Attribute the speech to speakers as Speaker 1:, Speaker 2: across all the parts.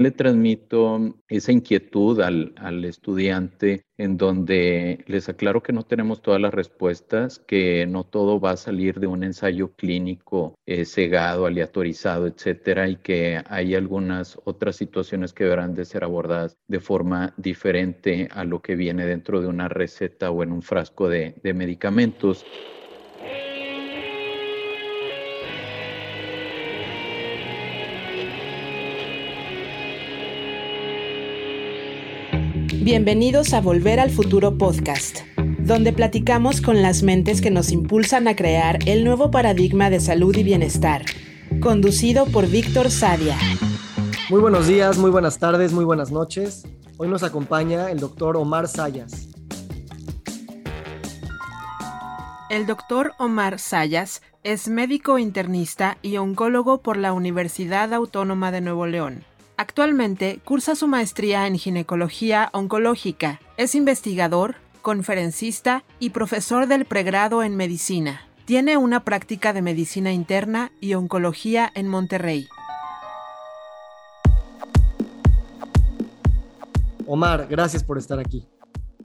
Speaker 1: le transmito esa inquietud al, al, estudiante en donde les aclaro que no tenemos todas las respuestas, que no todo va a salir de un ensayo clínico eh, cegado, aleatorizado, etcétera, y que hay algunas otras situaciones que deberán de ser abordadas de forma diferente a lo que viene dentro de una receta o en un frasco de, de medicamentos.
Speaker 2: Bienvenidos a Volver al Futuro Podcast, donde platicamos con las mentes que nos impulsan a crear el nuevo paradigma de salud y bienestar, conducido por Víctor Sadia.
Speaker 3: Muy buenos días, muy buenas tardes, muy buenas noches. Hoy nos acompaña el doctor Omar Sayas.
Speaker 2: El doctor Omar Sayas es médico internista y oncólogo por la Universidad Autónoma de Nuevo León Actualmente cursa su maestría en ginecología oncológica. Es investigador, conferencista y profesor del pregrado en medicina. Tiene una práctica de medicina interna y oncología en Monterrey.
Speaker 3: Omar, gracias por estar aquí.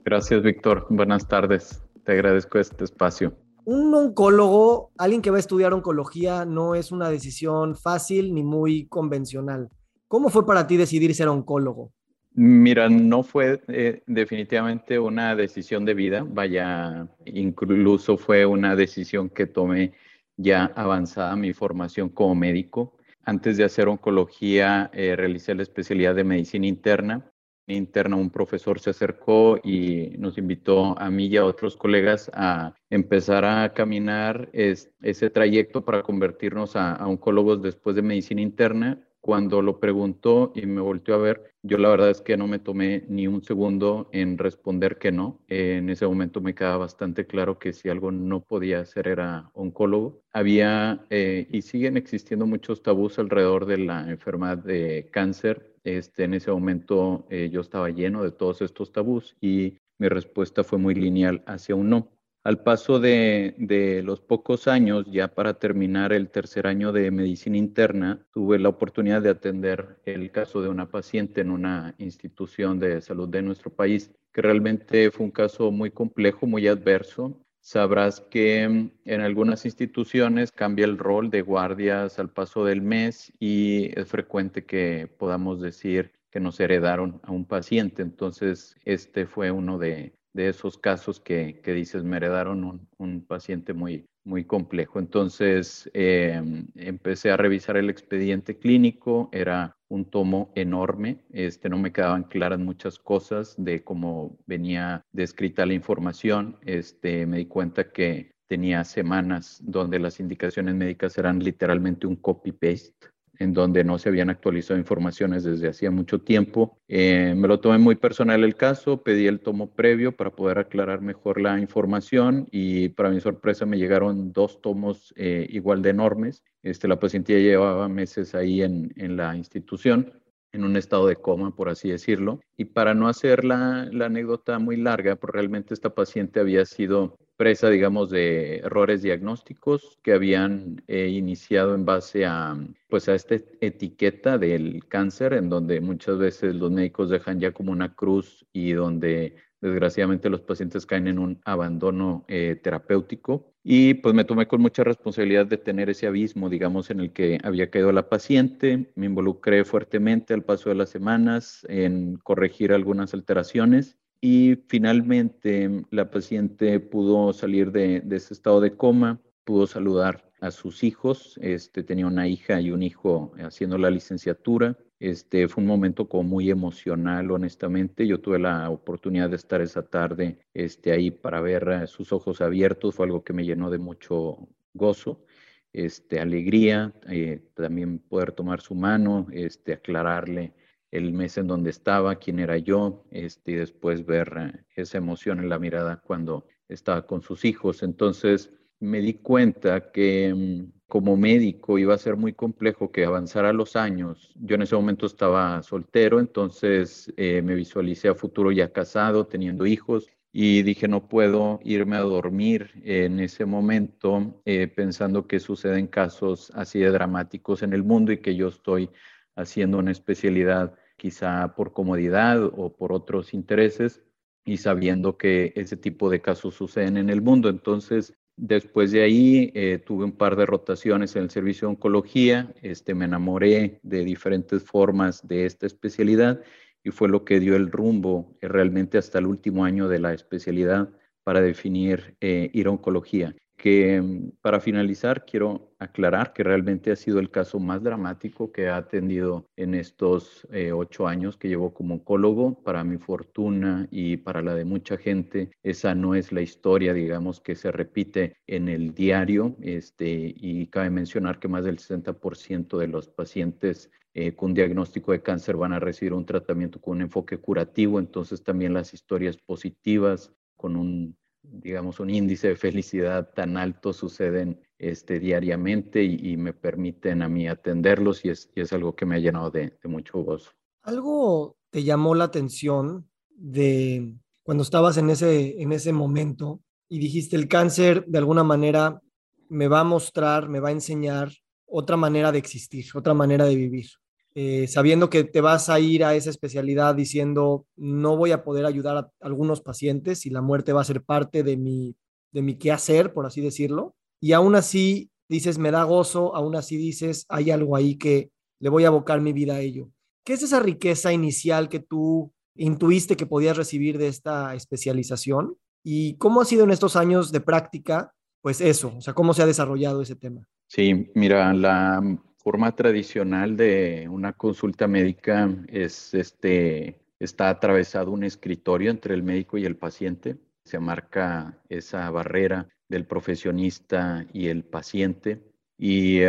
Speaker 1: Gracias, Víctor. Buenas tardes. Te agradezco este espacio.
Speaker 3: Un oncólogo, alguien que va a estudiar oncología, no es una decisión fácil ni muy convencional. ¿Cómo fue para ti decidir ser oncólogo?
Speaker 1: Mira, no fue eh, definitivamente una decisión de vida, vaya, incluso fue una decisión que tomé ya avanzada mi formación como médico. Antes de hacer oncología, eh, realicé la especialidad de medicina interna. Interna, un profesor se acercó y nos invitó a mí y a otros colegas a empezar a caminar ese trayecto para convertirnos a oncólogos después de medicina interna cuando lo preguntó y me volteó a ver, yo la verdad es que no me tomé ni un segundo en responder que no. en ese momento me quedaba bastante claro que si algo no podía hacer era oncólogo. Había eh, y siguen existiendo muchos tabús alrededor de la enfermedad de cáncer. Este, en ese momento eh, yo estaba lleno de todos estos tabús y mi respuesta fue muy lineal hacia un no. Al paso de, los pocos años, ya para terminar el tercer año de medicina interna, tuve la oportunidad de atender el caso de una paciente en una institución de salud de nuestro país, que realmente fue un caso muy complejo, muy adverso. Sabrás que mm, en algunas instituciones cambia el rol de guardias al paso del mes y es frecuente que podamos decir que nos heredaron a un paciente. Entonces, este fue uno de, de esos casos que, que dices, me heredaron un, paciente muy, muy complejo. Entonces em, empecé a revisar el expediente clínico, era un tomo enorme, este, no me quedaban claras muchas cosas de cómo venía descrita la información, este, me di cuenta que tenía semanas donde las indicaciones médicas eran literalmente un copy-paste en donde no se habían actualizado informaciones desde hacía mucho tiempo. Eh, me lo tomé muy personal el caso, pedí el tomo previo para poder aclarar mejor la información y para mi sorpresa me llegaron dos tomos eh, igual de enormes. Este, la paciente ya llevaba meses ahí en, en la institución en un estado de coma, por así decirlo. Y para no hacer la, anécdota muy larga, porque realmente esta paciente había sido presa, digamos, de errores diagnósticos que habían eh, iniciado en base a, pues, a esta etiqueta del cáncer, en donde muchas veces los médicos dejan ya como una cruz y donde desgraciadamente los pacientes caen en un abandono eh, terapéutico. Y pues me tomé con mucha responsabilidad de tener ese abismo, digamos, en el que había caído la paciente. Me involucré fuertemente al paso de las semanas en corregir algunas alteraciones y finalmente la paciente pudo salir de, ese estado de coma, pudo saludar a sus hijos, este, tenía una hija y un hijo haciendo la licenciatura. Este, fue un momento como muy emocional, honestamente. Yo tuve la oportunidad de estar esa tarde este, ahí para ver sus ojos abiertos, fue algo que me llenó de mucho gozo, este, alegría, eh, también poder tomar su mano, este, aclararle el mes en donde estaba, quién era yo, este, y después ver eh, esa emoción en la mirada cuando estaba con sus hijos. Entonces me di cuenta que mm, como médico iba a ser muy complejo que avanzara los años. Yo en ese momento estaba soltero, entonces eh, me visualicé a futuro ya casado, teniendo hijos, y dije, no puedo irme a dormir en ese momento eh, pensando que suceden casos así de dramáticos en el mundo y que yo estoy haciendo una especialidad quizá por comodidad o por otros intereses y sabiendo que ese tipo de casos suceden en el mundo. Entonces, después de ahí eh, tuve un par de rotaciones en el servicio de oncología, este, me enamoré de diferentes formas de esta especialidad y fue lo que dio el rumbo eh, realmente hasta el último año de la especialidad para definir eh, ir a oncología mm, para finalizar quiero aclarar que realmente ha sido el caso más dramático que ha atendido en estos eh, ocho años que llevo como oncólogo. Para mi fortuna y para la de mucha gente, esa no es la historia, digamos, que se repite en el diario. Este, y cabe mencionar que más del 60% de los pacientes eh, con diagnóstico de cáncer van a recibir un tratamiento con un enfoque curativo. Entonces también las historias positivas con un digamos, un índice de felicidad tan alto suceden este, diariamente y, me permiten a mí atenderlos y es, es algo que me ha llenado de, mucho gozo.
Speaker 3: ¿Algo te llamó la atención de cuando estabas en ese, en ese momento y dijiste el cáncer de alguna manera me va a mostrar, me va a enseñar otra manera de existir, otra manera de vivir? Eh, sabiendo que te vas a ir a esa especialidad diciendo, no voy a poder ayudar a algunos pacientes y la muerte va a ser parte de mi, de mi quehacer, por así decirlo. Y aún así dices, me da gozo, aún así dices, hay algo ahí que le voy a abocar mi vida a ello. ¿Qué es esa riqueza inicial que tú intuiste que podías recibir de esta especialización? ¿Y cómo ha sido en estos años de práctica? Pues eso, o sea, ¿cómo se ha desarrollado ese tema?
Speaker 1: Sí, mira, la forma tradicional de una consulta médica es este está atravesado un escritorio entre el médico y el paciente. Se marca esa barrera del profesionista y el paciente. Y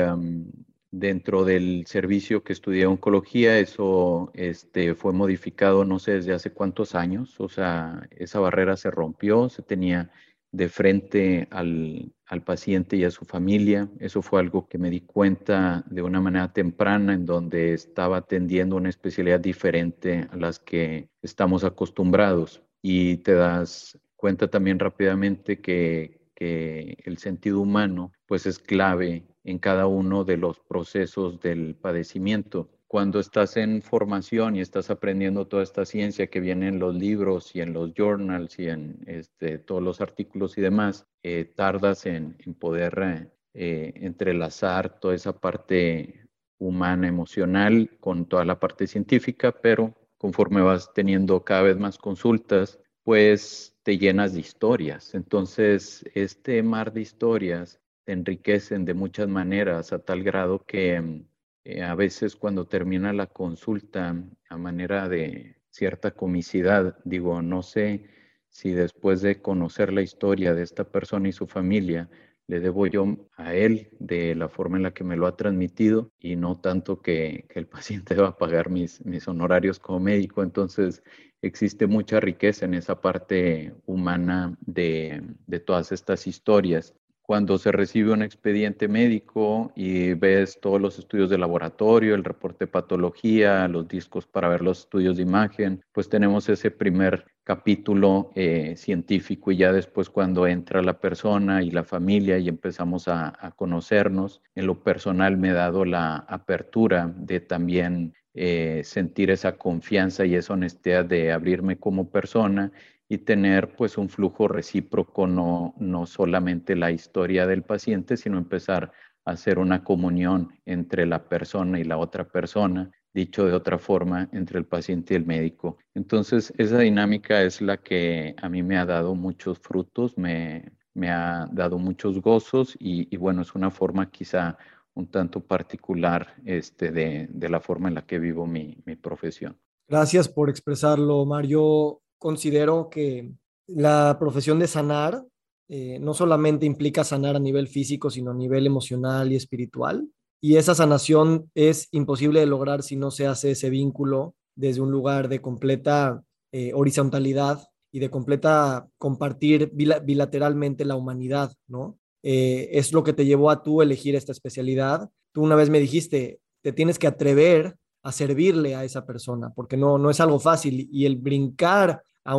Speaker 1: dentro del servicio que estudié oncología, eso este, fue modificado no sé desde hace cuántos años. O sea, esa barrera se rompió, se tenía de frente al, paciente y a su familia. Eso fue algo que me di cuenta de una manera temprana en donde estaba atendiendo una especialidad diferente a las que estamos acostumbrados. Y te das cuenta también rápidamente que, que el sentido humano pues es clave en cada uno de los procesos del padecimiento cuando estás en formación y estás aprendiendo toda esta ciencia que viene en los libros y en los journals y en este, todos los artículos y demás, eh, tardas en, poder eh, entrelazar toda esa parte humana, emocional, con toda la parte científica, pero conforme vas teniendo cada vez más consultas, pues te llenas de historias. Entonces, este mar de historias te enriquecen de muchas maneras a tal grado que eh, a veces cuando termina la consulta a manera de cierta comicidad, digo, no sé si después de conocer la historia de esta persona y su familia, le debo yo a él de la forma en la que me lo ha transmitido y no tanto que, el paciente va a pagar mis, mis honorarios como médico. Entonces, existe mucha riqueza en esa parte humana de, de todas estas historias cuando se recibe un expediente médico y ves todos los estudios de laboratorio, el reporte de patología, los discos para ver los estudios de imagen, pues tenemos ese primer capítulo eh, científico y ya después cuando entra la persona y la familia y empezamos a, conocernos, en lo personal me he dado la apertura de también eh, sentir esa confianza y esa honestidad de abrirme como persona y tener pues un flujo recíproco, no, no solamente la historia del paciente, sino empezar a hacer una comunión entre la persona y la otra persona, dicho de otra forma, entre el paciente y el médico. Entonces, esa dinámica es la que a mí me ha dado muchos frutos, me, me ha dado muchos gozos y, bueno, es una forma quizá un tanto particular este, de, de la forma en la que vivo mi, mi profesión.
Speaker 3: Gracias por expresarlo, Mario considero que la profesión de sanar eh, no solamente implica sanar a nivel físico, sino a nivel emocional y espiritual. Y esa sanación es imposible de lograr si no se hace ese vínculo desde un lugar de completa eh, horizontalidad y de completa compartir bilateralmente la humanidad, ¿no? Eh, es lo que te llevó a tú elegir esta especialidad. Tú una vez me dijiste, te tienes que atrever a servirle a esa persona, porque no, no es algo fácil y el brincar a,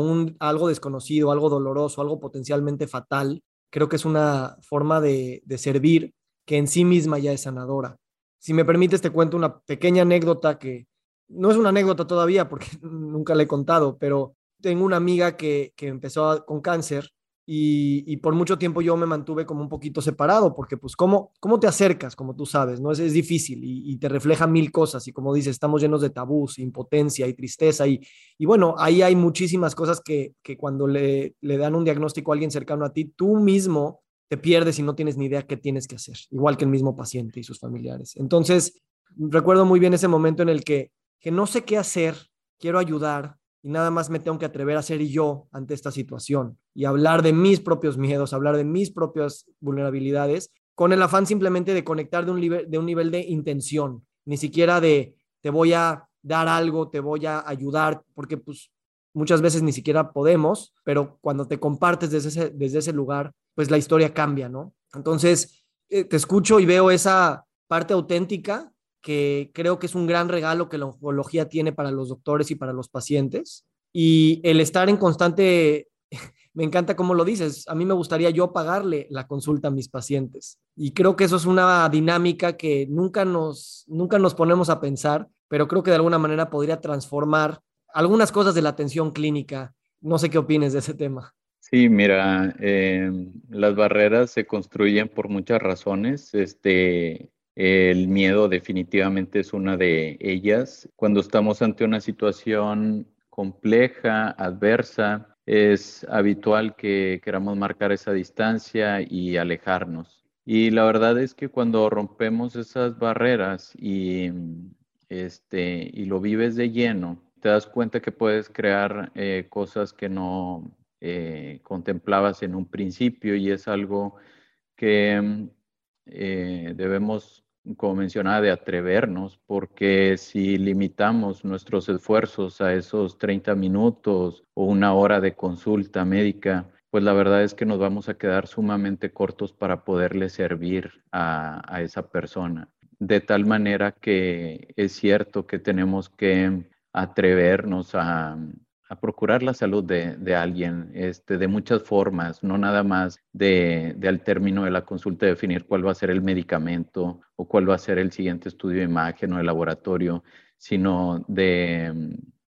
Speaker 3: algo desconocido, algo doloroso, algo potencialmente fatal, creo que es una forma de, de servir que en sí misma ya es sanadora. Si me permites, te cuento una pequeña anécdota que no es una anécdota todavía porque nunca le he contado, pero tengo una amiga que, que empezó con cáncer y, por mucho tiempo yo me mantuve como un poquito separado, porque pues cómo, cómo te acercas, como tú sabes, ¿no? Es, es difícil y, te refleja mil cosas y como dices, estamos llenos de tabús, impotencia y tristeza y, y bueno, ahí hay muchísimas cosas que, que cuando le, le dan un diagnóstico a alguien cercano a ti, tú mismo te pierdes y no tienes ni idea qué tienes que hacer, igual que el mismo paciente y sus familiares. Entonces, recuerdo muy bien ese momento en el que, que no sé qué hacer, quiero ayudar, y nada más me tengo que atrever a ser yo ante esta situación y hablar de mis propios miedos, hablar de mis propias vulnerabilidades, con el afán simplemente de conectar de un, nivel, de un nivel de intención, ni siquiera de te voy a dar algo, te voy a ayudar, porque pues muchas veces ni siquiera podemos, pero cuando te compartes desde ese, desde ese lugar, pues la historia cambia, ¿no? Entonces, eh, te escucho y veo esa parte auténtica que creo que es un gran regalo que la oncología tiene para los doctores y para los pacientes. Y el estar en constante, me encanta cómo lo dices, a mí me gustaría yo pagarle la consulta a mis pacientes. Y creo que eso es una dinámica que nunca nos, nunca nos ponemos a pensar, pero creo que de alguna manera podría transformar algunas cosas de la atención clínica. No sé qué opines de ese tema.
Speaker 1: Sí, mira, eh, las barreras se construyen por muchas razones. Este, el miedo definitivamente es una de ellas. Cuando estamos ante una situación compleja, adversa, es habitual que queramos marcar esa distancia y alejarnos. Y la verdad es que cuando rompemos esas barreras y, este, y lo vives de lleno, te das cuenta que puedes crear eh, cosas que no eh, contemplabas en un principio y es algo que eh, debemos como mencionaba, de atrevernos, porque si limitamos nuestros esfuerzos a esos 30 minutos o una hora de consulta médica, pues la verdad es que nos vamos a quedar sumamente cortos para poderle servir a, a esa persona. De tal manera que es cierto que tenemos que atrevernos a, a procurar la salud de, alguien este, de muchas formas, no nada más de, al término de la consulta definir cuál va a ser el medicamento o cuál va a ser el siguiente estudio de imagen o de laboratorio, sino de,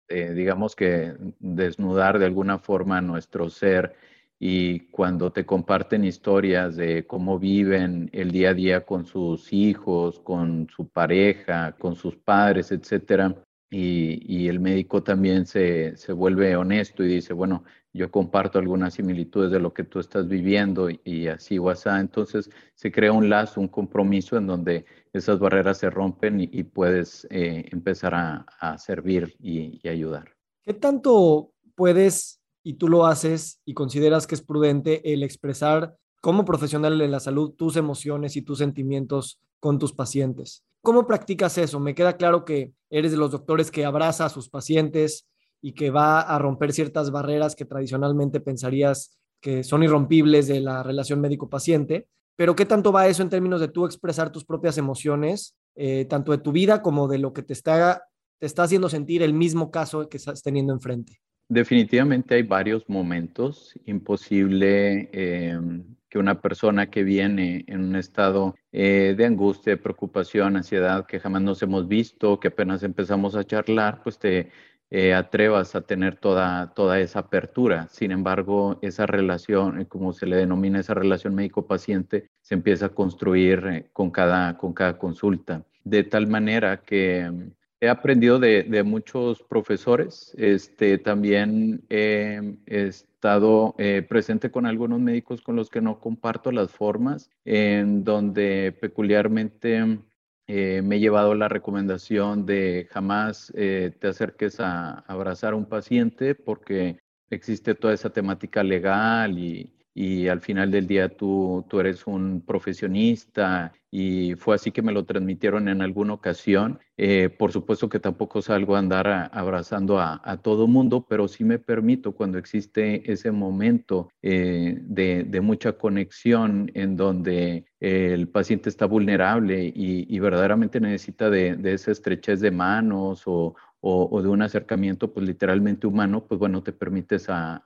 Speaker 1: digamos que desnudar de alguna forma nuestro ser y cuando te comparten historias de cómo viven el día a día con sus hijos, con su pareja, con sus padres, etcétera, y, el médico también se, vuelve honesto y dice, bueno, yo comparto algunas similitudes de lo que tú estás viviendo y, así o así. Entonces se crea un lazo, un compromiso en donde esas barreras se rompen y, puedes eh, empezar a, servir y, ayudar.
Speaker 3: ¿Qué tanto puedes y tú lo haces y consideras que es prudente el expresar como profesional de la salud tus emociones y tus sentimientos con tus pacientes? ¿Cómo practicas eso? Me queda claro que eres de los doctores que abraza a sus pacientes y que va a romper ciertas barreras que tradicionalmente pensarías que son irrompibles de la relación médico-paciente, pero ¿qué tanto va eso en términos de tú expresar tus propias emociones, eh, tanto de tu vida como de lo que te está, te está haciendo sentir el mismo caso que estás teniendo enfrente?
Speaker 1: Definitivamente hay varios momentos. Imposible em, que una persona que viene en un estado eh, de angustia, preocupación, ansiedad, que jamás nos hemos visto, que apenas empezamos a charlar, pues te eh, atrevas a tener toda, toda esa apertura. Sin embargo, esa relación, eh, como se le denomina esa relación médico-paciente, se empieza a construir con, cada, con cada consulta. De tal manera que He aprendido de, muchos profesores. Este, también he estado eh, presente con algunos médicos con los que no comparto las formas, en donde peculiarmente eh, me he llevado la recomendación de jamás eh, te acerques a abrazar a un paciente porque existe toda esa temática legal y, y al final del día tú, tú eres un profesionista y fue así que me lo transmitieron en alguna ocasión. Eh, por supuesto que tampoco salgo a andar abrazando a, a, todo mundo, pero sí me permito cuando existe ese momento eh, de, mucha conexión en donde el paciente está vulnerable y, y verdaderamente necesita de, de, esa estrechez de manos o, o, de un acercamiento pues literalmente humano, pues bueno, te permites a,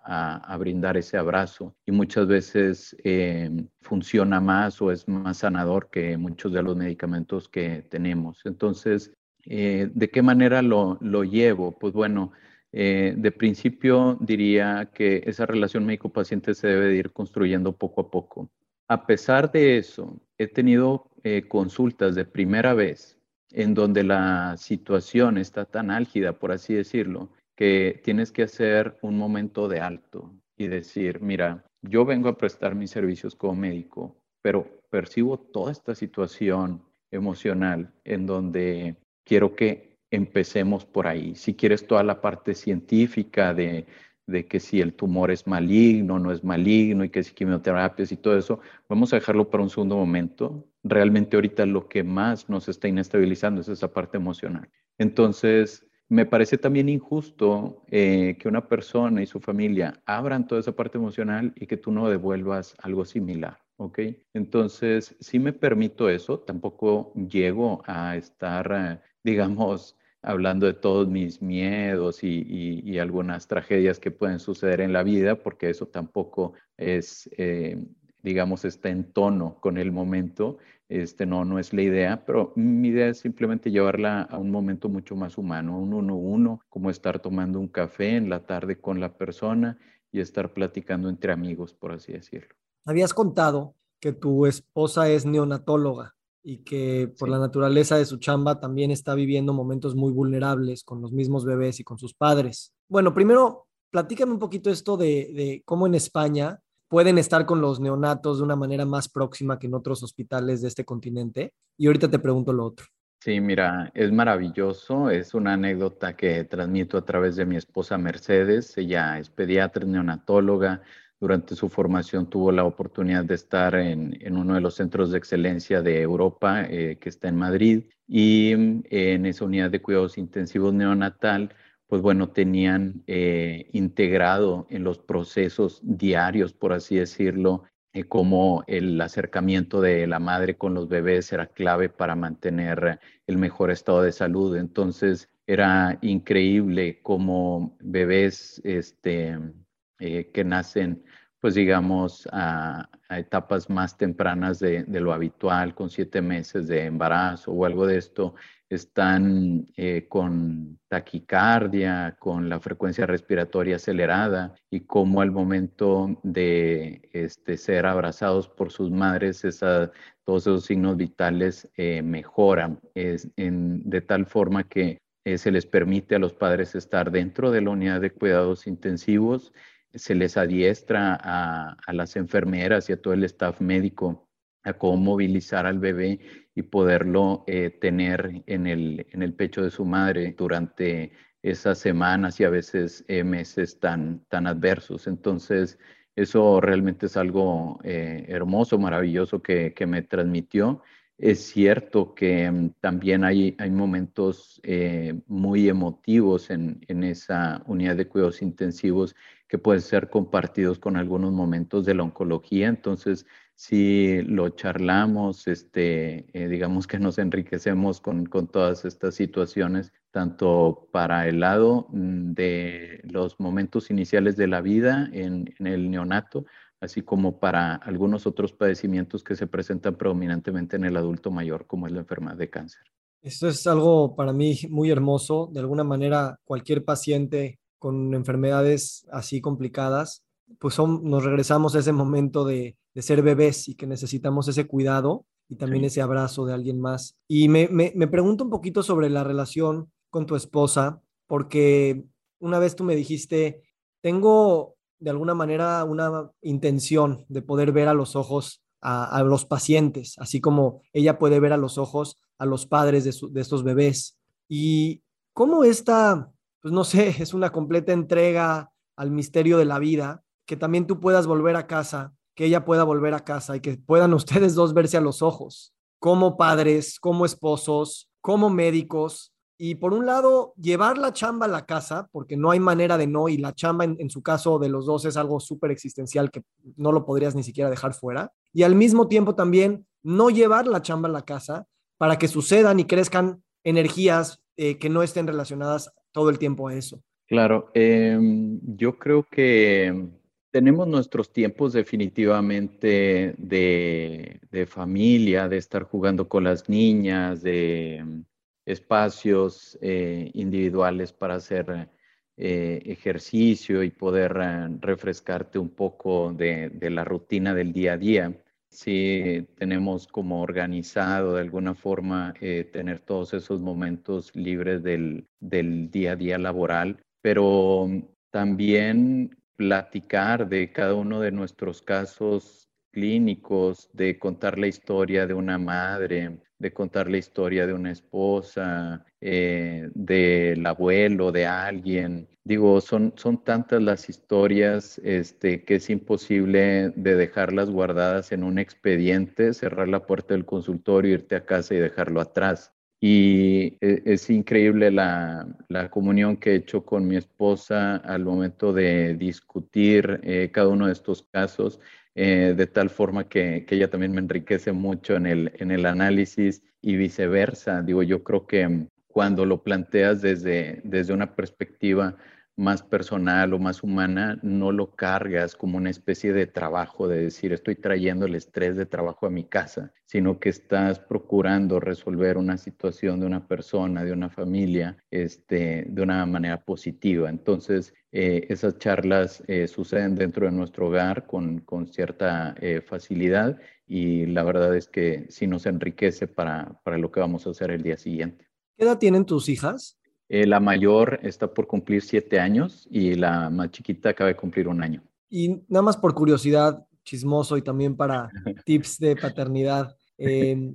Speaker 1: brindar ese abrazo y muchas veces eh, funciona más o es más sanador que muchos de los medicamentos que tenemos. Entonces, Eh, ¿De qué manera lo, lo llevo? Pues bueno, eh, de principio diría que esa relación médico-paciente se debe de ir construyendo poco a poco. A pesar de eso, he tenido consultas de primera vez en donde la situación está tan álgida, por así decirlo, que tienes que hacer un momento de alto y decir, mira, yo vengo a prestar mis servicios como médico, pero percibo toda esta situación emocional en donde quiero que empecemos por ahí. Si quieres toda la parte científica de, que si el tumor es maligno, no es maligno y que si quimioterapias y todo eso, vamos a dejarlo para un segundo momento. Realmente ahorita lo que más nos está inestabilizando es esa parte emocional. Entonces, me parece también injusto eh, que una persona y su familia abran toda esa parte emocional y que tú no devuelvas algo similar. ¿ok? Entonces, si me permito eso, tampoco llego a estar, eh, digamos, hablando de todos mis miedos y, algunas tragedias que pueden suceder en la vida, porque eso tampoco es, eh, digamos, está en tono con el momento. Este no, no es la idea, pero mi idea es simplemente llevarla a un momento mucho más humano, un uno uno, como estar tomando un café en la tarde con la persona y estar platicando entre amigos, por así decirlo.
Speaker 3: Habías contado que tu esposa es neonatóloga y que por la naturaleza de su chamba también está viviendo momentos muy vulnerables con los mismos bebés y con sus padres. Bueno, primero, platícame un poquito esto de, cómo en España pueden estar con los neonatos de una manera más próxima que en otros hospitales de este continente. Y ahorita te pregunto lo otro.
Speaker 1: Sí, mira, es maravilloso. Es una anécdota que transmito a través de mi esposa Mercedes. Ella es pediatra, neonatóloga, durante su formación tuvo la oportunidad de estar en, uno de los centros de excelencia de Europa, eh, que está en Madrid, y mm, en esa unidad de cuidados intensivos neonatal, pues bueno, tenían eh, integrado en los procesos diarios, por así decirlo, eh, como el acercamiento de la madre con los bebés era clave para mantener el mejor estado de salud. Entonces, era increíble como bebés este, que nacen pues digamos, a, etapas más tempranas de, lo habitual, con siete meses de embarazo o algo de esto, están eh, con taquicardia, con la frecuencia respiratoria acelerada y como al momento de este, ser abrazados por sus madres, todos esos signos vitales eh, mejoran. De tal forma que eh, se les permite a los padres estar dentro de la unidad de cuidados intensivos se les adiestra a, las enfermeras y a todo el staff médico a cómo movilizar al bebé y poderlo eh, tener en el, en el pecho de su madre durante esas semanas y a veces eh, meses tan, tan adversos. Entonces, eso realmente es algo eh, hermoso, maravilloso que, que, me transmitió. Es cierto que mm, también hay, hay momentos muy emotivos en, en, esa unidad de cuidados intensivos que pueden ser compartidos con algunos momentos de la oncología. Entonces, si lo charlamos, este, eh, digamos que nos enriquecemos con, con, todas estas situaciones, tanto para el lado mm, de los momentos iniciales de la vida en, en el neonato, así como para algunos otros padecimientos que se presentan predominantemente en el adulto mayor, como es la enfermedad de cáncer.
Speaker 3: Esto es algo para mí muy hermoso. De alguna manera, cualquier paciente con enfermedades así complicadas, pues nos regresamos a ese momento de, ser bebés y que necesitamos ese cuidado y también ese abrazo de alguien más. Y me, me, pregunto un poquito sobre la relación con tu esposa, porque una vez tú me dijiste, tengo de alguna manera una intención de poder ver a los ojos a, los pacientes, así como ella puede ver a los ojos a los padres de, de estos bebés. ¿Y cómo esta pues no sé, es una completa entrega al misterio de la vida, que también tú puedas volver a casa, que ella pueda volver a casa y que puedan ustedes dos verse a los ojos, como padres, como esposos, como médicos. Y por un lado, llevar la chamba a la casa, porque no hay manera de no, y la chamba en, su caso de los dos es algo súper existencial que no lo podrías ni siquiera dejar fuera. Y al mismo tiempo también no llevar la chamba a la casa para que sucedan y crezcan energías eh, que no estén relacionadas todo el tiempo a eso.
Speaker 1: Claro, em, yo creo que tenemos nuestros tiempos definitivamente de, familia, de estar jugando con las niñas, de espacios eh, individuales para hacer eh, ejercicio y poder refrescarte un poco de, la rutina del día a día. Sí, tenemos como organizado de alguna forma tener todos esos momentos libres del, del día a día laboral, pero también platicar de cada uno de nuestros casos clínicos, de contar la historia de una madre, de contar la historia de una esposa, eh, del abuelo, de alguien. Digo, son, son tantas las historias este, que es imposible de dejarlas guardadas en un expediente, cerrar la puerta del consultorio, irte a casa y dejarlo atrás. Y e, es increíble la, comunión que he hecho con mi esposa al momento de discutir eh, cada uno de estos casos, eh, de tal forma que, ella también me enriquece mucho en el, en el análisis y viceversa. Digo, yo creo que cuando lo planteas desde, desde una perspectiva más personal o más humana, no lo cargas como una especie de trabajo, de decir, estoy trayendo el estrés de trabajo a mi casa, sino que estás procurando resolver una situación de una persona, de una familia, este, de una manera positiva. Entonces, eh, esas charlas eh, suceden dentro de nuestro hogar con, con cierta eh, facilidad y la verdad es que sí nos enriquece para, para lo que vamos a hacer el día siguiente.
Speaker 3: ¿Qué edad tienen tus hijas?
Speaker 1: Eh, la mayor está por cumplir siete años y la más chiquita acaba de cumplir un año.
Speaker 3: Y nada más por curiosidad, chismoso y también para tips de paternidad, em,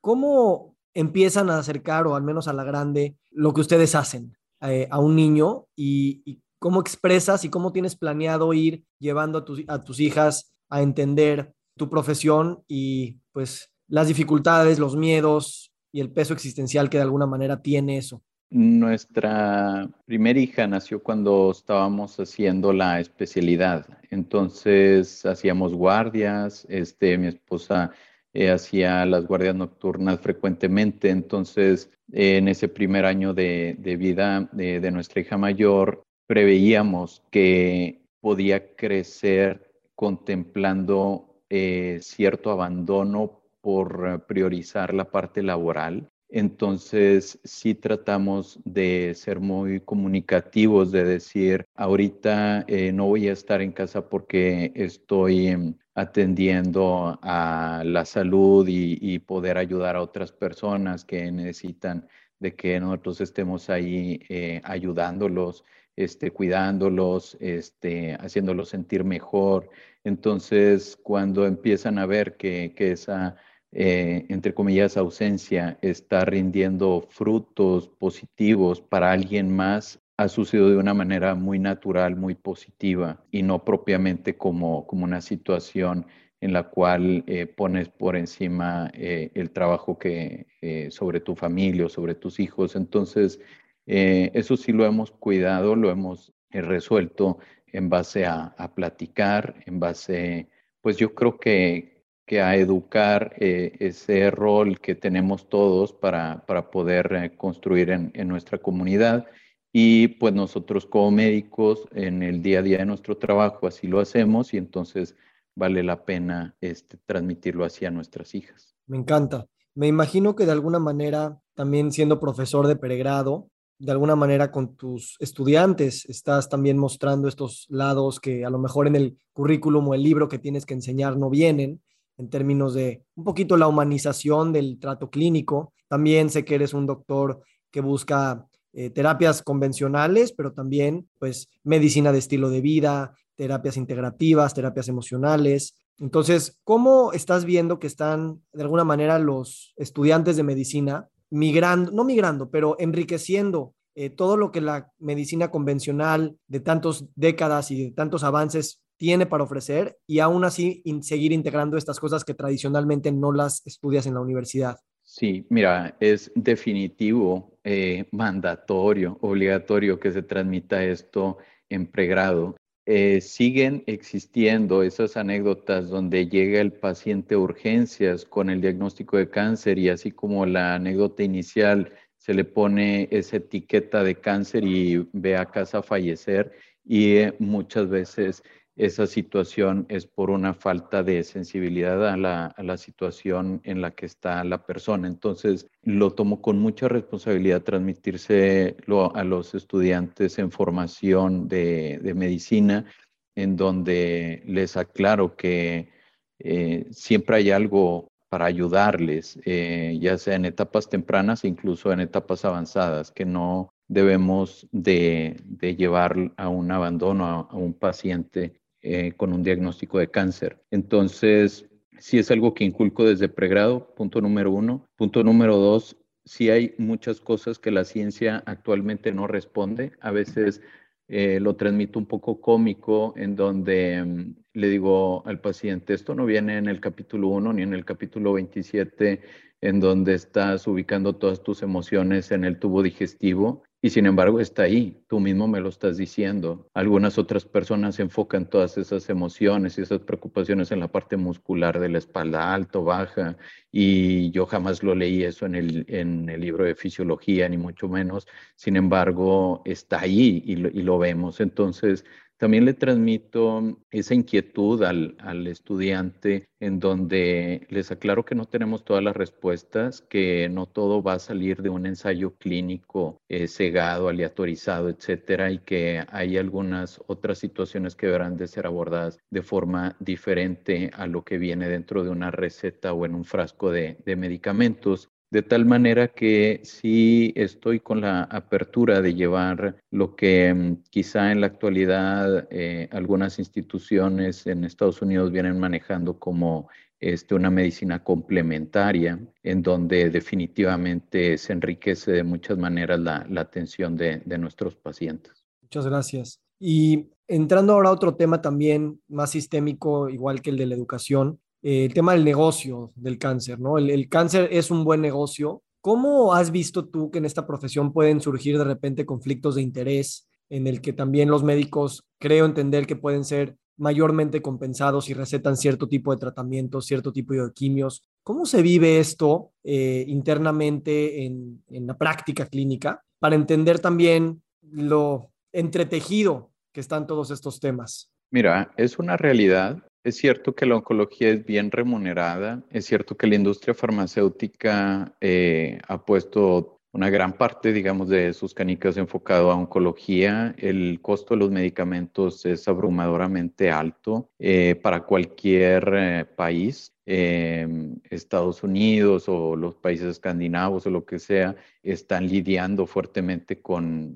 Speaker 3: ¿cómo empiezan a acercar, o al menos a la grande, lo que ustedes hacen eh, a un niño y, cómo expresas y cómo tienes planeado ir llevando a tus, a tus hijas a entender tu profesión y pues las dificultades, los miedos y el peso existencial que de alguna manera tiene eso?
Speaker 1: Nuestra primera hija nació cuando estábamos haciendo la especialidad. Entonces hacíamos guardias, este, mi esposa eh, hacía las guardias nocturnas frecuentemente. Entonces, en ese primer año de, vida de, nuestra hija mayor, preveíamos que podía crecer contemplando eh, cierto abandono por priorizar la parte laboral entonces, sí tratamos de ser muy comunicativos, de decir, ahorita eh, no voy a estar en casa porque estoy atendiendo a la salud y, poder ayudar a otras personas que necesitan de que nosotros estemos ahí eh, ayudándolos, este, cuidándolos, este, haciéndolos sentir mejor. Entonces, cuando empiezan a ver que esa eh, entre comillas, ausencia está rindiendo frutos positivos para alguien más, ha sucedido de una manera muy natural, muy positiva y no propiamente como, como una situación en la cual eh, pones por encima eh, el trabajo que sobre tu familia o sobre tus hijos. Entonces, eso sí lo hemos cuidado, lo hemos resuelto en base a, a platicar, en base, pues yo creo que, que a educar eh, ese rol que tenemos todos para, para poder eh, construir en, nuestra comunidad. Y pues nosotros como médicos en el día a día de nuestro trabajo así lo hacemos y entonces vale la pena este, transmitirlo hacia nuestras hijas.
Speaker 3: Me encanta. Me imagino que de alguna manera, también siendo profesor de pregrado, de alguna manera con tus estudiantes estás también mostrando estos lados que a lo mejor en el currículum o el libro que tienes que enseñar no vienen en términos de un poquito la humanización del trato clínico. También sé que eres un doctor que busca eh, terapias convencionales, pero también pues medicina de estilo de vida, terapias integrativas, terapias emocionales. Entonces, ¿cómo estás viendo que están de alguna manera los estudiantes de medicina migrando, no migrando, pero enriqueciendo eh, todo lo que la medicina convencional de tantas décadas y de tantos avances tiene para ofrecer y aún así seguir integrando estas cosas que tradicionalmente no las estudias en la universidad.
Speaker 1: Sí, mira, es definitivo, eh, mandatorio, obligatorio que se transmita esto en pregrado. Eh, siguen existiendo esas anécdotas donde llega el paciente a urgencias con el diagnóstico de cáncer y así como la anécdota inicial se le pone esa etiqueta de cáncer y ve a casa fallecer y eh, muchas veces esa situación es por una falta de sensibilidad a la, situación en la que está la persona. Entonces, lo tomo con mucha responsabilidad transmitirse a los estudiantes en formación de, medicina, en donde les aclaro que eh, siempre hay algo para ayudarles, eh, ya sea en etapas tempranas, incluso en etapas avanzadas, que no debemos de, llevar a un abandono a un paciente eh, con un diagnóstico de cáncer. Entonces, si es algo que inculco desde pregrado, punto número uno. Punto número dos, si hay muchas cosas que la ciencia actualmente no responde. A veces eh, lo transmito un poco cómico, en donde mm, le digo al paciente, esto no viene en el capítulo 1 ni en el capítulo 27, en donde estás ubicando todas tus emociones en el tubo digestivo. Y sin embargo está ahí, tú mismo me lo estás diciendo. Algunas otras personas enfocan todas esas emociones y esas preocupaciones en la parte muscular de la espalda, alto, baja, y yo jamás lo leí eso en el, en el libro de fisiología, ni mucho menos. Sin embargo, está ahí y y lo vemos. Entonces, también le transmito esa inquietud al, estudiante en donde les aclaro que no tenemos todas las respuestas, que no todo va a salir de un ensayo clínico eh, cegado, aleatorizado, etcétera, y que hay algunas otras situaciones que deberán de ser abordadas de forma diferente a lo que viene dentro de una receta o en un frasco de medicamentos. De tal manera que sí estoy con la apertura de llevar lo que mm, quizá en la actualidad eh, algunas instituciones en Estados Unidos vienen manejando como este, una medicina complementaria, en donde definitivamente se enriquece de muchas maneras la, atención de, de nuestros pacientes.
Speaker 3: Muchas gracias. Y entrando ahora a otro tema también más sistémico, igual que el de la educación, eh, el tema del negocio del cáncer, ¿no? El, cáncer es un buen negocio. ¿Cómo has visto tú que en esta profesión pueden surgir de repente conflictos de interés en el que también los médicos creo entender que pueden ser mayormente compensados y recetan cierto tipo de tratamientos, cierto tipo de quimios? ¿Cómo se vive esto eh, internamente en, en la práctica clínica para entender también lo entretejido que están todos estos temas?
Speaker 1: Mira, es una realidad es cierto que la oncología es bien remunerada, es cierto que la industria farmacéutica eh, ha puesto una gran parte, digamos, de sus canicas enfocado a oncología. El costo de los medicamentos es abrumadoramente alto eh, para cualquier eh, país. Estados Unidos o los países escandinavos o lo que sea están lidiando fuertemente con,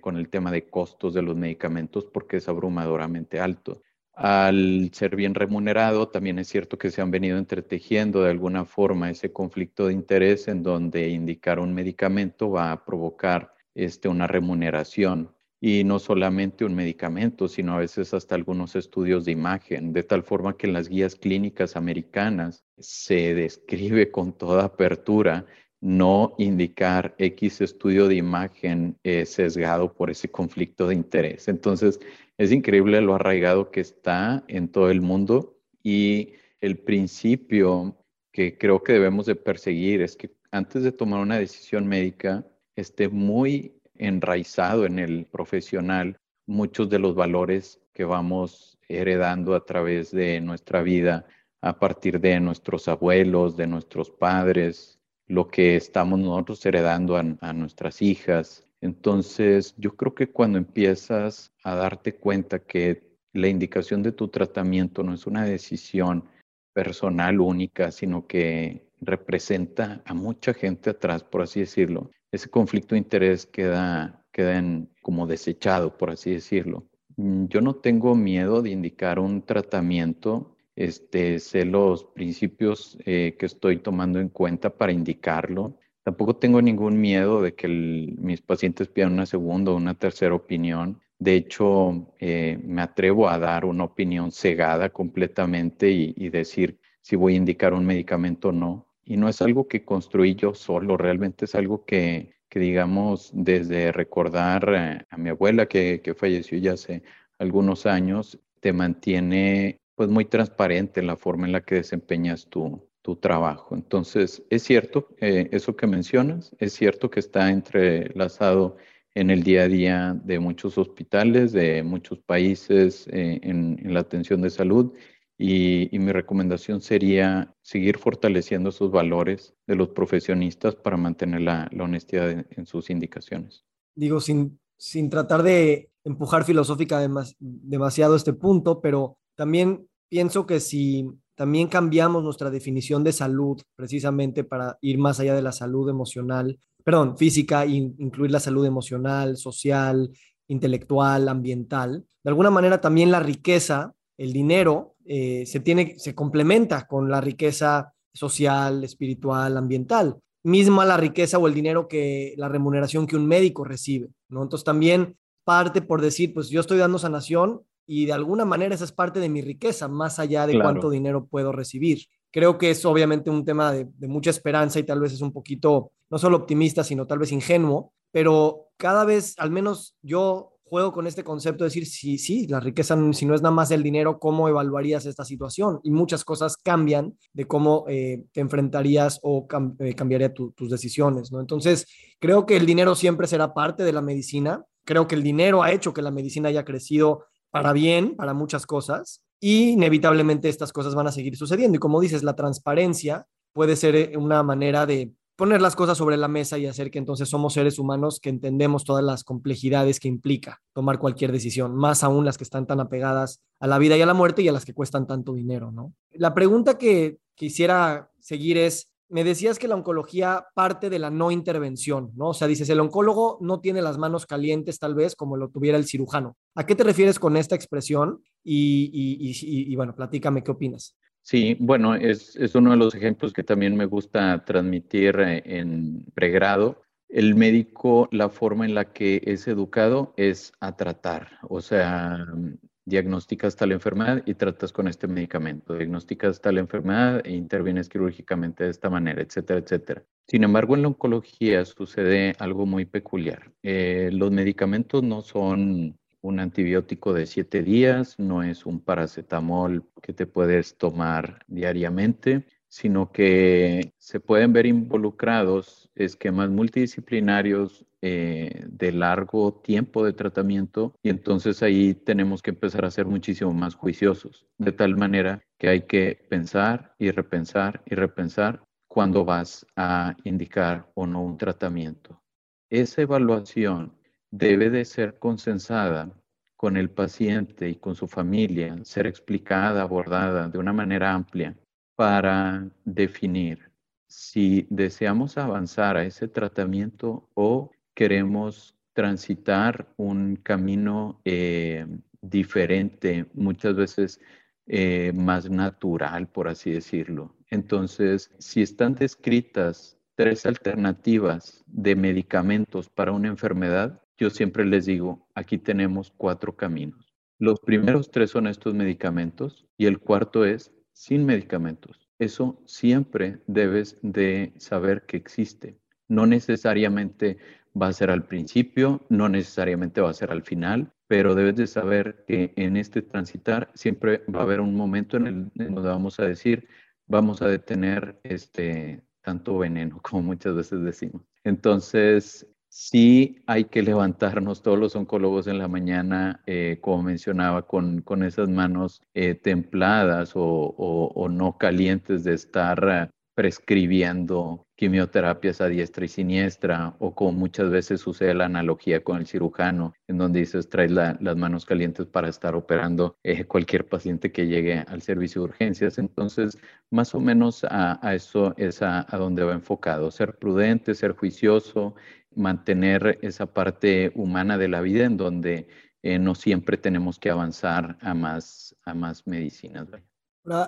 Speaker 1: con el tema de costos de los medicamentos porque es abrumadoramente alto. Al ser bien remunerado, también es cierto que se han venido entretejiendo de alguna forma ese conflicto de interés en donde indicar un medicamento va a provocar este, una remuneración y no solamente un medicamento, sino a veces hasta algunos estudios de imagen, de tal forma que en las guías clínicas americanas se describe con toda apertura no indicar X estudio de imagen eh, sesgado por ese conflicto de interés. Entonces, es increíble lo arraigado que está en todo el mundo y el principio que creo que debemos de perseguir es que antes de tomar una decisión médica esté muy enraizado en el profesional muchos de los valores que vamos heredando a través de nuestra vida, a partir de nuestros abuelos, de nuestros padres, lo que estamos nosotros heredando a, nuestras hijas. Entonces, yo creo que cuando empiezas a darte cuenta que la indicación de tu tratamiento no es una decisión personal única, sino que representa a mucha gente atrás, por así decirlo, ese conflicto de interés queda, queda como desechado, por así decirlo. Mm, yo no tengo miedo de indicar un tratamiento este, sé los principios eh, que estoy tomando en cuenta para indicarlo. Tampoco tengo ningún miedo de que mis pacientes pidan una segunda o una tercera opinión. De hecho, eh, me atrevo a dar una opinión cegada completamente y, decir si voy a indicar un medicamento o no. Y no es algo que construí yo solo, realmente es algo que, digamos, desde recordar eh, a mi abuela que, que falleció ya hace algunos años, te mantiene pues muy transparente en la forma en la que desempeñas tu, tu trabajo. Entonces, es cierto eh, eso que mencionas, es cierto que está entrelazado en el día a día de muchos hospitales, de muchos países eh, en, la atención de salud. Y, mi recomendación sería seguir fortaleciendo esos valores de los profesionistas para mantener la, honestidad en, sus indicaciones.
Speaker 3: Digo, sin, sin tratar de empujar filosófica demasiado este punto, pero también pienso que si también cambiamos nuestra definición de salud precisamente para ir más allá de la salud emocional, perdón, física, incluir la salud emocional, social, intelectual, ambiental. De alguna manera también la riqueza, el dinero, eh, se, tiene, se complementa con la riqueza social, espiritual, ambiental. Misma la riqueza o el dinero que la remuneración que un médico recibe, ¿no? Entonces también parte por decir, pues yo estoy dando sanación y de alguna manera esa es parte de mi riqueza, más allá de cuánto dinero puedo recibir. Creo que es obviamente un tema de, mucha esperanza y tal vez es un poquito, no solo optimista, sino tal vez ingenuo, pero cada vez, al menos yo juego con este concepto de decir, sí, sí, la riqueza, si no es nada más el dinero, ¿cómo evaluarías esta situación? Y muchas cosas cambian de cómo eh, te enfrentarías o eh, cambiaría tus decisiones, ¿no? Entonces, creo que el dinero siempre será parte de la medicina. Creo que el dinero ha hecho que la medicina haya crecido para bien, para muchas cosas, y inevitablemente estas cosas van a seguir sucediendo. Y como dices, la transparencia puede ser una manera de poner las cosas sobre la mesa y hacer que entonces somos seres humanos que entendemos todas las complejidades que implica tomar cualquier decisión, más aún las que están tan apegadas a la vida y a la muerte y a las que cuestan tanto dinero, ¿no? La pregunta que quisiera seguir es, me decías que la oncología parte de la no intervención, ¿no? O sea, dices, el oncólogo no tiene las manos calientes tal vez como lo tuviera el cirujano. ¿A qué te refieres con esta expresión? Y, bueno, platícame qué opinas.
Speaker 1: Sí, bueno, es, es, uno de los ejemplos que también me gusta transmitir eh, en pregrado. El médico, la forma en la que es educado es a tratar, o sea, diagnosticas tal enfermedad y tratas con este medicamento, diagnosticas tal enfermedad e intervienes quirúrgicamente de esta manera, etcétera, etcétera. Sin embargo, en la oncología sucede algo muy peculiar. Eh, los medicamentos no son un antibiótico de siete días, no es un paracetamol que te puedes tomar diariamente, sino que se pueden ver involucrados esquemas multidisciplinarios eh, de largo tiempo de tratamiento y entonces ahí tenemos que empezar a ser muchísimo más juiciosos, de tal manera que hay que pensar y repensar y repensar cuando vas a indicar o no un tratamiento. Esa evaluación debe de ser consensada con el paciente y con su familia, ser explicada, abordada de una manera amplia para definir si deseamos avanzar a ese tratamiento o queremos transitar un camino eh, diferente, muchas veces eh, más natural, por así decirlo. Entonces, si están descritas tres alternativas de medicamentos para una enfermedad, yo siempre les digo, aquí tenemos cuatro caminos. Los primeros tres son estos medicamentos y el cuarto es sin medicamentos. Eso siempre debes de saber que existe. No necesariamente va a ser al principio, no necesariamente va a ser al final, pero debes de saber que en este transitar siempre va a haber un momento en el donde vamos a decir, vamos a detener este tanto veneno, como muchas veces decimos. Entonces, sí hay que levantarnos todos los oncólogos en la mañana, eh, como mencionaba, con, con esas manos eh, templadas o, o, no calientes de estar prescribiendo quimioterapias a diestra y siniestra, o como muchas veces sucede la analogía con el cirujano, en donde dices, traes las manos calientes para estar operando eh, cualquier paciente que llegue al servicio de urgencias. Entonces, más o menos a, eso es a, donde va enfocado, ser prudente, ser juicioso, mantener esa parte humana de la vida en donde eh, no siempre tenemos que avanzar a más, a más medicinas.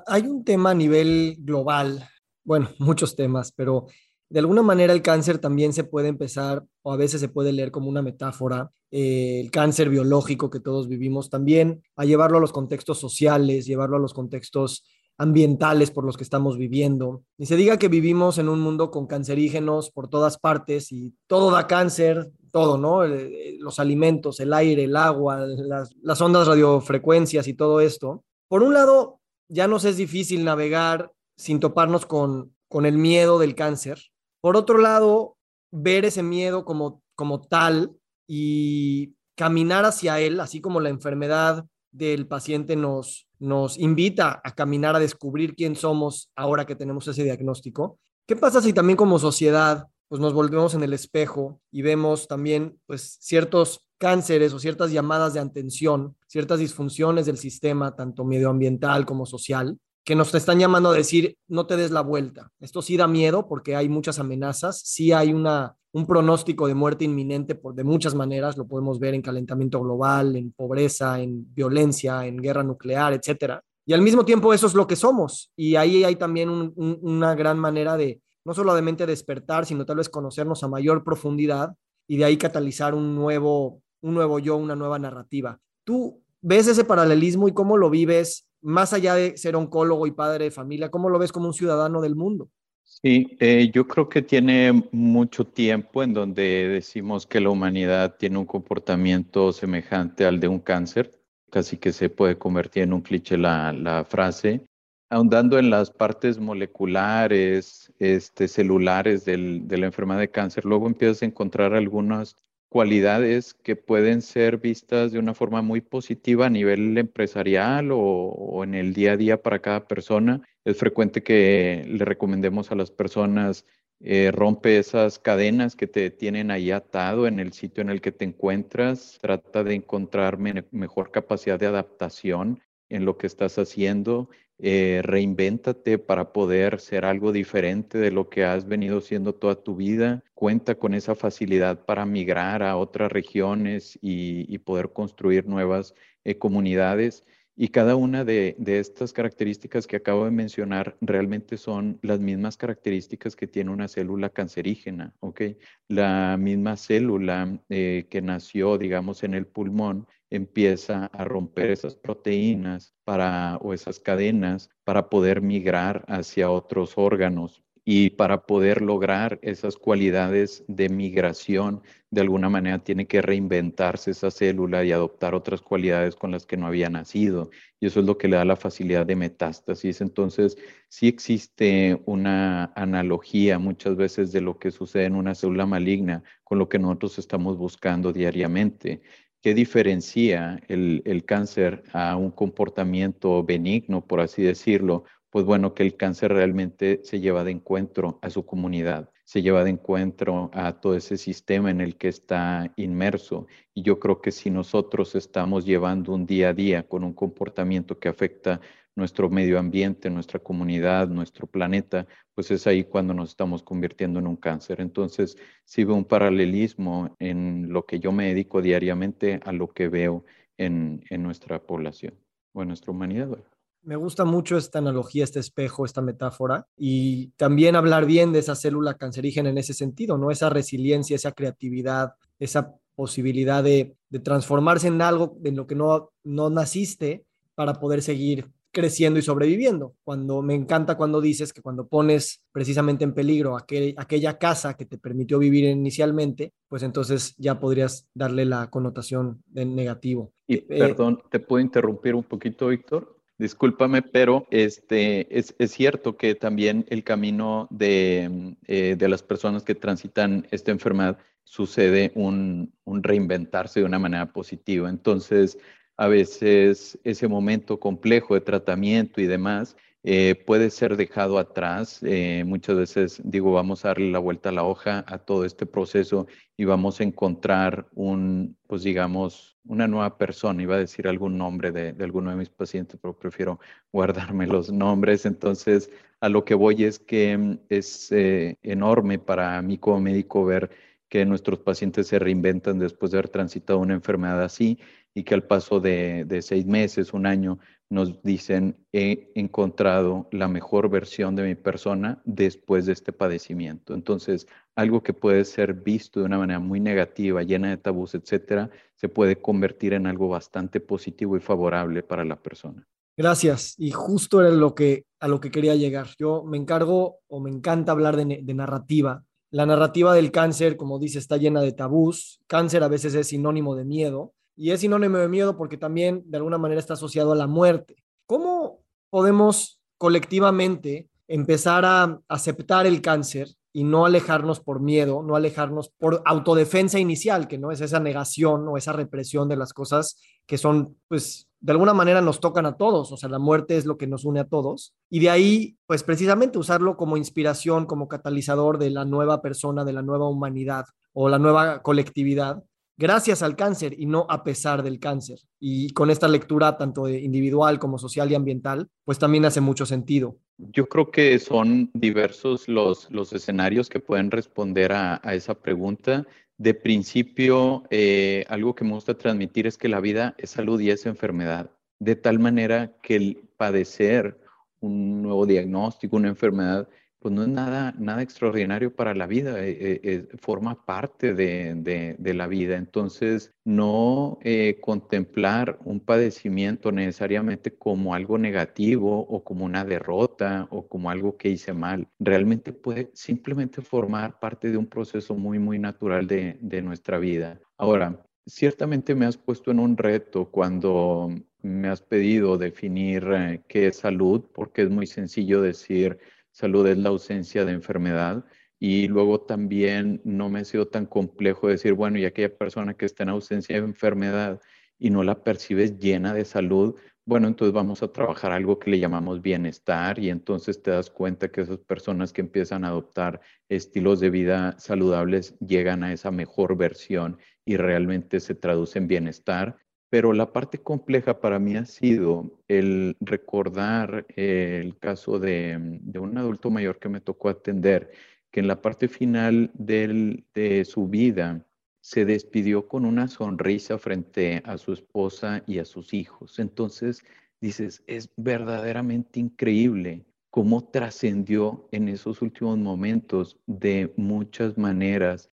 Speaker 3: hay un tema a nivel global bueno, muchos temas, pero de alguna manera el cáncer también se puede empezar o a veces se puede leer como una metáfora, eh, el cáncer biológico que todos vivimos también, a llevarlo a los contextos sociales, llevarlo a los contextos ambientales por los que estamos viviendo. Y se diga que vivimos en un mundo con cancerígenos por todas partes y todo da cáncer, todo, ¿no? Eh, los alimentos, el aire, el agua, las, las ondas radiofrecuencias y todo esto. Por un lado, ya nos es difícil navegar sin toparnos con, con el miedo del cáncer. Por otro lado, ver ese miedo como, como tal y caminar hacia él, así como la enfermedad del paciente nos, nos invita a caminar a descubrir quién somos ahora que tenemos ese diagnóstico. ¿Qué pasa si también como sociedad pues nos volvemos en el espejo y vemos también pues ciertos cánceres o ciertas llamadas de atención, ciertas disfunciones del sistema, tanto medioambiental como social, que nos están llamando a decir, no te des la vuelta. Esto sí da miedo porque hay muchas amenazas, sí hay una, un pronóstico de muerte inminente por, de muchas maneras, lo podemos ver en calentamiento global, en pobreza, en violencia, en guerra nuclear, etcétera. Y al mismo tiempo eso es lo que somos. Y ahí hay también una gran manera de, no solamente despertar, sino tal vez conocernos a mayor profundidad y de ahí catalizar un nuevo, un nuevo yo, una nueva narrativa. ¿Tú ves ese paralelismo y cómo lo vives más allá de ser oncólogo y padre de familia? ¿Cómo lo ves como un ciudadano del mundo?
Speaker 1: Sí, eh, yo creo que tiene mucho tiempo en donde decimos que la humanidad tiene un comportamiento semejante al de un cáncer. Casi que se puede convertir en un cliché la, la frase. Ahondando en las partes moleculares, este, celulares del, de la enfermedad de cáncer, luego empiezas a encontrar algunas cualidades que pueden ser vistas de una forma muy positiva a nivel empresarial o, en el día a día para cada persona. Es frecuente que le recomendemos a las personas eh, rompe esas cadenas que te tienen ahí atado en el sitio en el que te encuentras, trata de encontrar mejor capacidad de adaptación en lo que estás haciendo, eh, reinvéntate para poder ser algo diferente de lo que has venido siendo toda tu vida, cuenta con esa facilidad para migrar a otras regiones y, poder construir nuevas eh, comunidades. Y cada una de, estas características que acabo de mencionar realmente son las mismas características que tiene una célula cancerígena, ¿ok? La misma célula eh, que nació, digamos, en el pulmón empieza a romper esas proteínas para, o esas cadenas para poder migrar hacia otros órganos y para poder lograr esas cualidades de migración, de alguna manera tiene que reinventarse esa célula y adoptar otras cualidades con las que no había nacido. Y eso es lo que le da la facilidad de metástasis. Entonces, sí existe una analogía muchas veces de lo que sucede en una célula maligna con lo que nosotros estamos buscando diariamente. ¿Qué diferencia el, el, cáncer a un comportamiento benigno, por así decirlo? Pues bueno, que el cáncer realmente se lleva de encuentro a su comunidad, se lleva de encuentro a todo ese sistema en el que está inmerso. Y yo creo que si nosotros estamos llevando un día a día con un comportamiento que afecta nuestro medio ambiente, nuestra comunidad, nuestro planeta, pues es ahí cuando nos estamos convirtiendo en un cáncer. Entonces, sí veo un paralelismo en lo que yo me dedico diariamente a lo que veo en, nuestra población o en nuestra humanidad.
Speaker 3: Me gusta mucho esta analogía, este espejo, esta metáfora y también hablar bien de esa célula cancerígena en ese sentido, ¿no? Esa resiliencia, esa creatividad, esa posibilidad de, de transformarse en algo en lo que no, no naciste para poder seguir creciendo y sobreviviendo. Cuando me encanta cuando dices que cuando pones precisamente en peligro aquel, aquella casa que te permitió vivir inicialmente, pues entonces ya podrías darle la connotación de negativo.
Speaker 1: Y eh, perdón, ¿te puedo interrumpir un poquito, Víctor? Discúlpame, pero este, es, cierto que también el camino de, eh, de, las personas que transitan esta enfermedad sucede un, un reinventarse de una manera positiva. Entonces, a veces ese momento complejo de tratamiento y demás eh, puede ser dejado atrás. Eh, muchas veces digo, vamos a darle la vuelta a la hoja a todo este proceso y vamos a encontrar un, pues digamos, una nueva persona. Iba a decir algún nombre de, alguno de mis pacientes, pero prefiero guardarme los nombres. Entonces, a lo que voy es que mm, es eh, enorme para mí como médico ver que nuestros pacientes se reinventan después de haber transitado una enfermedad así y que al paso de, seis meses, un año, nos dicen, he encontrado la mejor versión de mi persona después de este padecimiento. Entonces, algo que puede ser visto de una manera muy negativa, llena de tabús, etcétera, se puede convertir en algo bastante positivo y favorable para la persona.
Speaker 3: Gracias. Y justo era lo que, a lo que quería llegar. Yo me encargo o me encanta hablar de, de narrativa. La narrativa del cáncer, como dice, está llena de tabús. Cáncer a veces es sinónimo de miedo y es sinónimo de miedo porque también de alguna manera está asociado a la muerte. ¿Cómo podemos colectivamente empezar a aceptar el cáncer y no alejarnos por miedo, no alejarnos por autodefensa inicial, que no es esa negación o esa represión de las cosas que son, pues, de alguna manera nos tocan a todos, o sea, la muerte es lo que nos une a todos. Y de ahí, pues, precisamente usarlo como inspiración, como catalizador de la nueva persona, de la nueva humanidad o la nueva colectividad, gracias al cáncer y no a pesar del cáncer. Y con esta lectura, tanto individual como social y ambiental, pues también hace mucho sentido.
Speaker 1: Yo creo que son diversos los, los escenarios que pueden responder a, esa pregunta. De principio, eh, algo que me gusta transmitir es que la vida es salud y es enfermedad, de tal manera que el padecer un nuevo diagnóstico, una enfermedad, pues no es nada, nada extraordinario para la vida, eh, eh, forma parte de, la vida. Entonces, no eh, contemplar un padecimiento necesariamente como algo negativo o como una derrota o como algo que hice mal, realmente puede simplemente formar parte de un proceso muy, muy natural de, de nuestra vida. Ahora, ciertamente me has puesto en un reto cuando me has pedido definir qué es salud, porque es muy sencillo decir, salud es la ausencia de enfermedad. Y luego también no me ha sido tan complejo decir, bueno, y aquella persona que está en ausencia de enfermedad y no la percibes llena de salud, bueno, entonces vamos a trabajar algo que le llamamos bienestar y entonces te das cuenta que esas personas que empiezan a adoptar estilos de vida saludables llegan a esa mejor versión y realmente se traduce en bienestar pero la parte compleja para mí ha sido el recordar eh, el caso de, un adulto mayor que me tocó atender, que en la parte final de su vida se despidió con una sonrisa frente a su esposa y a sus hijos. Entonces, dices, es verdaderamente increíble cómo trascendió en esos últimos momentos de muchas maneras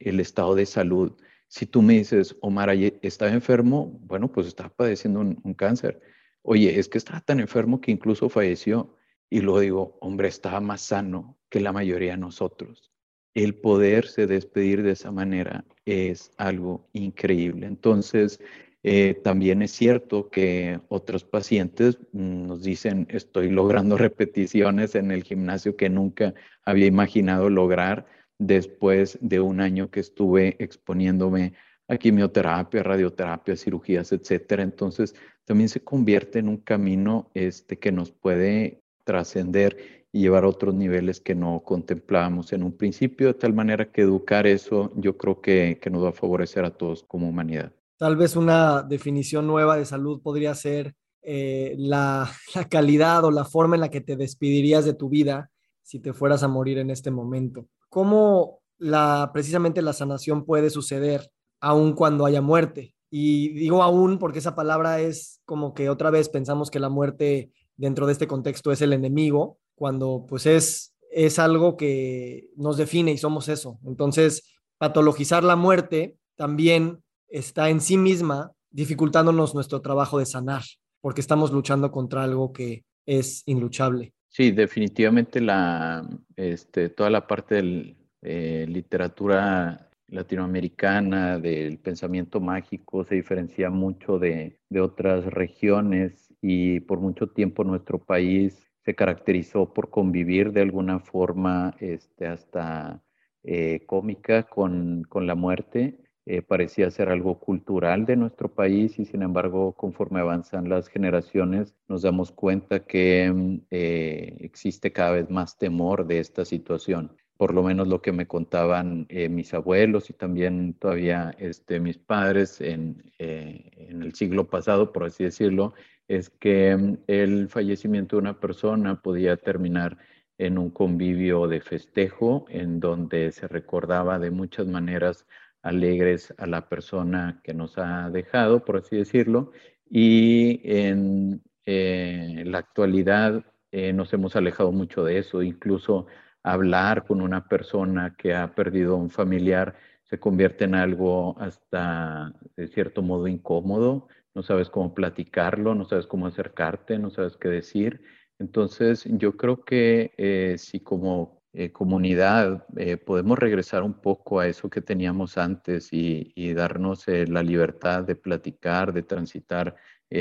Speaker 1: el estado de salud si tú me dices, Omar, estaba enfermo, bueno, pues estaba padeciendo un, cáncer. Oye, es que estaba tan enfermo que incluso falleció. Y luego digo, hombre, estaba más sano que la mayoría de nosotros. El poderse despedir de esa manera es algo increíble. Entonces, eh, también es cierto que otros pacientes nos dicen, estoy logrando repeticiones en el gimnasio que nunca había imaginado lograr después de un año que estuve exponiéndome a quimioterapia, radioterapia, cirugías, etcétera. Entonces, también se convierte en un camino este, que nos puede trascender y llevar a otros niveles que no contemplábamos en un principio, de tal manera que educar eso yo creo que, nos va a favorecer a todos como humanidad.
Speaker 3: Tal vez una definición nueva de salud podría ser eh, la, la calidad o la forma en la que te despedirías de tu vida si te fueras a morir en este momento cómo la, precisamente la sanación puede suceder aun cuando haya muerte. Y digo aún porque esa palabra es como que otra vez pensamos que la muerte dentro de este contexto es el enemigo, cuando pues es, es algo que nos define y somos eso. Entonces, patologizar la muerte también está en sí misma dificultándonos nuestro trabajo de sanar, porque estamos luchando contra algo que es inluchable.
Speaker 1: Sí, definitivamente la, este, toda la parte de eh, literatura latinoamericana, del pensamiento mágico, se diferencia mucho de, otras regiones y por mucho tiempo nuestro país se caracterizó por convivir de alguna forma este, hasta eh, cómica con, con la muerte eh, parecía ser algo cultural de nuestro país y sin embargo conforme avanzan las generaciones nos damos cuenta que mm, eh, existe cada vez más temor de esta situación. Por lo menos lo que me contaban eh, mis abuelos y también todavía este, mis padres en, en el siglo pasado, por así decirlo, es que mm, el fallecimiento de una persona podía terminar en un convivio de festejo en donde se recordaba de muchas maneras alegres a la persona que nos ha dejado, por así decirlo, y en eh, la actualidad eh, nos hemos alejado mucho de eso, incluso hablar con una persona que ha perdido un familiar se convierte en algo hasta de cierto modo incómodo, no sabes cómo platicarlo, no sabes cómo acercarte, no sabes qué decir. Entonces, yo creo que eh, si como eh, comunidad eh, podemos regresar un poco a eso que teníamos antes y, darnos eh, la libertad de platicar, de transitar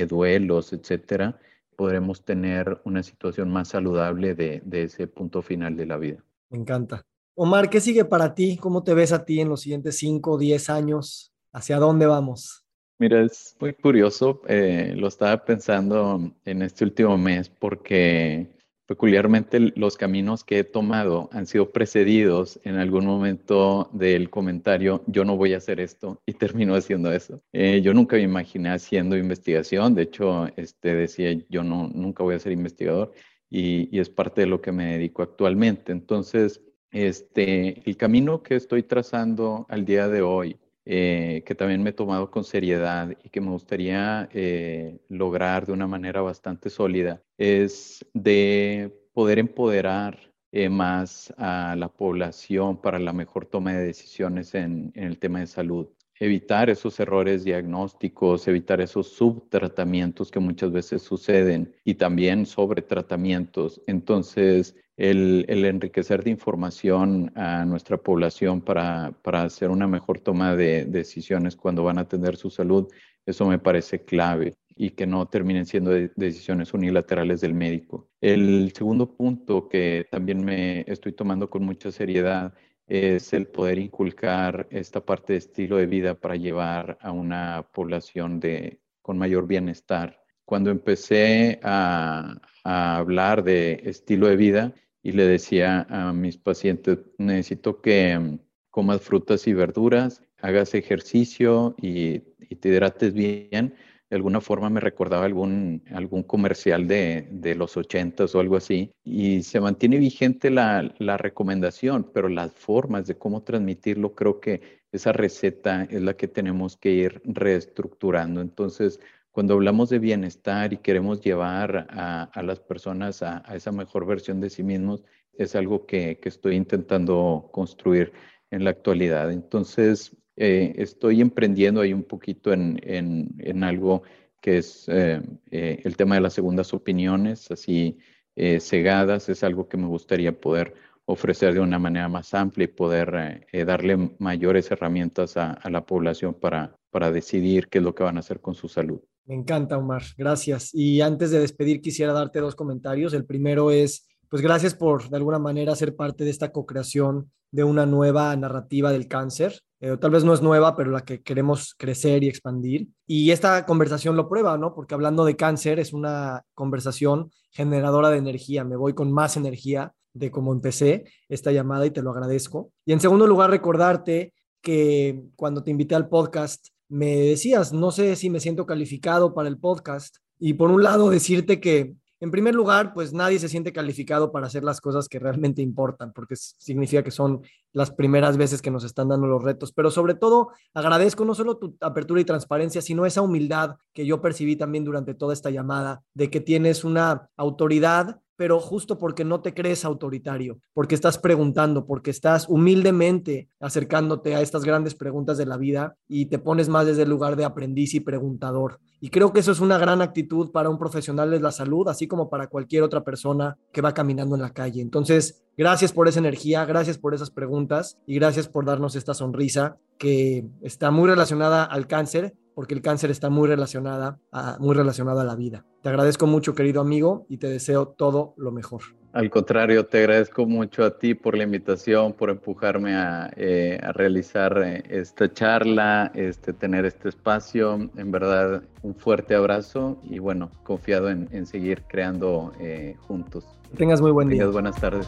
Speaker 1: duelos, etcétera, podremos tener una situación más saludable de, ese punto final de la vida.
Speaker 3: Me encanta. Omar, ¿qué sigue para ti? ¿Cómo te ves a ti en los siguientes 5 o 10 años? ¿Hacia dónde vamos?
Speaker 1: Mira, es muy curioso, eh, lo estaba pensando en este último mes porque peculiarmente los caminos que he tomado han sido precedidos en algún momento del comentario, yo no voy a hacer esto y termino haciendo eso. Eh, yo nunca me imaginé haciendo investigación, de hecho, este, decía, yo no, nunca voy a ser investigador y, y es parte de lo que me dedico actualmente. Entonces, este, el camino que estoy trazando al día de hoy, eh, que también me he tomado con seriedad y que me gustaría eh, lograr de una manera bastante sólida, es de poder empoderar eh, más a la población para la mejor toma de decisiones en, en el tema de salud evitar esos errores diagnósticos, evitar esos subtratamientos que muchas veces suceden y también sobretratamientos. Entonces, el, enriquecer de información a nuestra población para, hacer una mejor toma de decisiones cuando van a atender su salud, eso me parece clave y que no terminen siendo decisiones unilaterales del médico. El segundo punto que también me estoy tomando con mucha seriedad es el poder inculcar esta parte de estilo de vida para llevar a una población de, con mayor bienestar. Cuando empecé a hablar de estilo de vida y le decía a mis pacientes, necesito que mm, comas frutas y verduras, hagas ejercicio y, te hidrates bien, de alguna forma me recordaba algún, algún comercial de, de los ochentas o algo así, y se mantiene vigente la, la, recomendación, pero las formas de cómo transmitirlo, creo que esa receta es la que tenemos que ir reestructurando. Entonces, cuando hablamos de bienestar y queremos llevar a, las personas a, esa mejor versión de sí mismos, es algo que, estoy intentando construir en la actualidad. Entonces, eh, estoy emprendiendo ahí un poquito en, algo que es eh, eh, el tema de las segundas opiniones, así cegadas, es algo que me gustaría poder ofrecer de una manera más amplia y poder darle mayores herramientas a, la población para decidir qué es lo que van a hacer con su salud.
Speaker 3: Me encanta, Omar. Gracias. Y antes de despedir, quisiera darte dos comentarios. El primero es, pues gracias por de alguna manera ser parte de esta co-creación de una nueva narrativa del cáncer. Eh, tal vez no es nueva, pero la que queremos crecer y expandir. Y esta conversación lo prueba, ¿no? Porque hablando de cáncer es una conversación generadora de energía. Me voy con más energía de cómo empecé esta llamada y te lo agradezco. Y en segundo lugar, recordarte que cuando te invité al podcast, me decías, no sé si me siento calificado para el podcast. Y por un lado, decirte que en primer lugar, pues nadie se siente calificado para hacer las cosas que realmente importan, porque significa que son las primeras veces que nos están dando los retos. Pero sobre todo, agradezco no solo tu apertura y transparencia, sino esa humildad que yo percibí también durante toda esta llamada, de que tienes una autoridad pero justo porque no te crees autoritario, porque estás preguntando, porque estás humildemente acercándote a estas grandes preguntas de la vida y te pones más desde el lugar de aprendiz y preguntador. Y creo que eso es una gran actitud para un profesional de la salud, así como para cualquier otra persona que va caminando en la calle. Entonces, gracias por esa energía, gracias por esas preguntas y gracias por darnos esta sonrisa que está muy relacionada al cáncer, porque el cáncer está muy relacionada a, muy relacionado a la vida. Te agradezco mucho, querido amigo, y te deseo todo lo mejor.
Speaker 1: Al contrario, te agradezco mucho a ti por la invitación, por empujarme a, eh, realizar eh, esta charla, este, tener este espacio. En verdad, un fuerte abrazo y bueno, confiado en, seguir creando eh, juntos.
Speaker 3: tengas muy buen día.
Speaker 1: buenas tardes.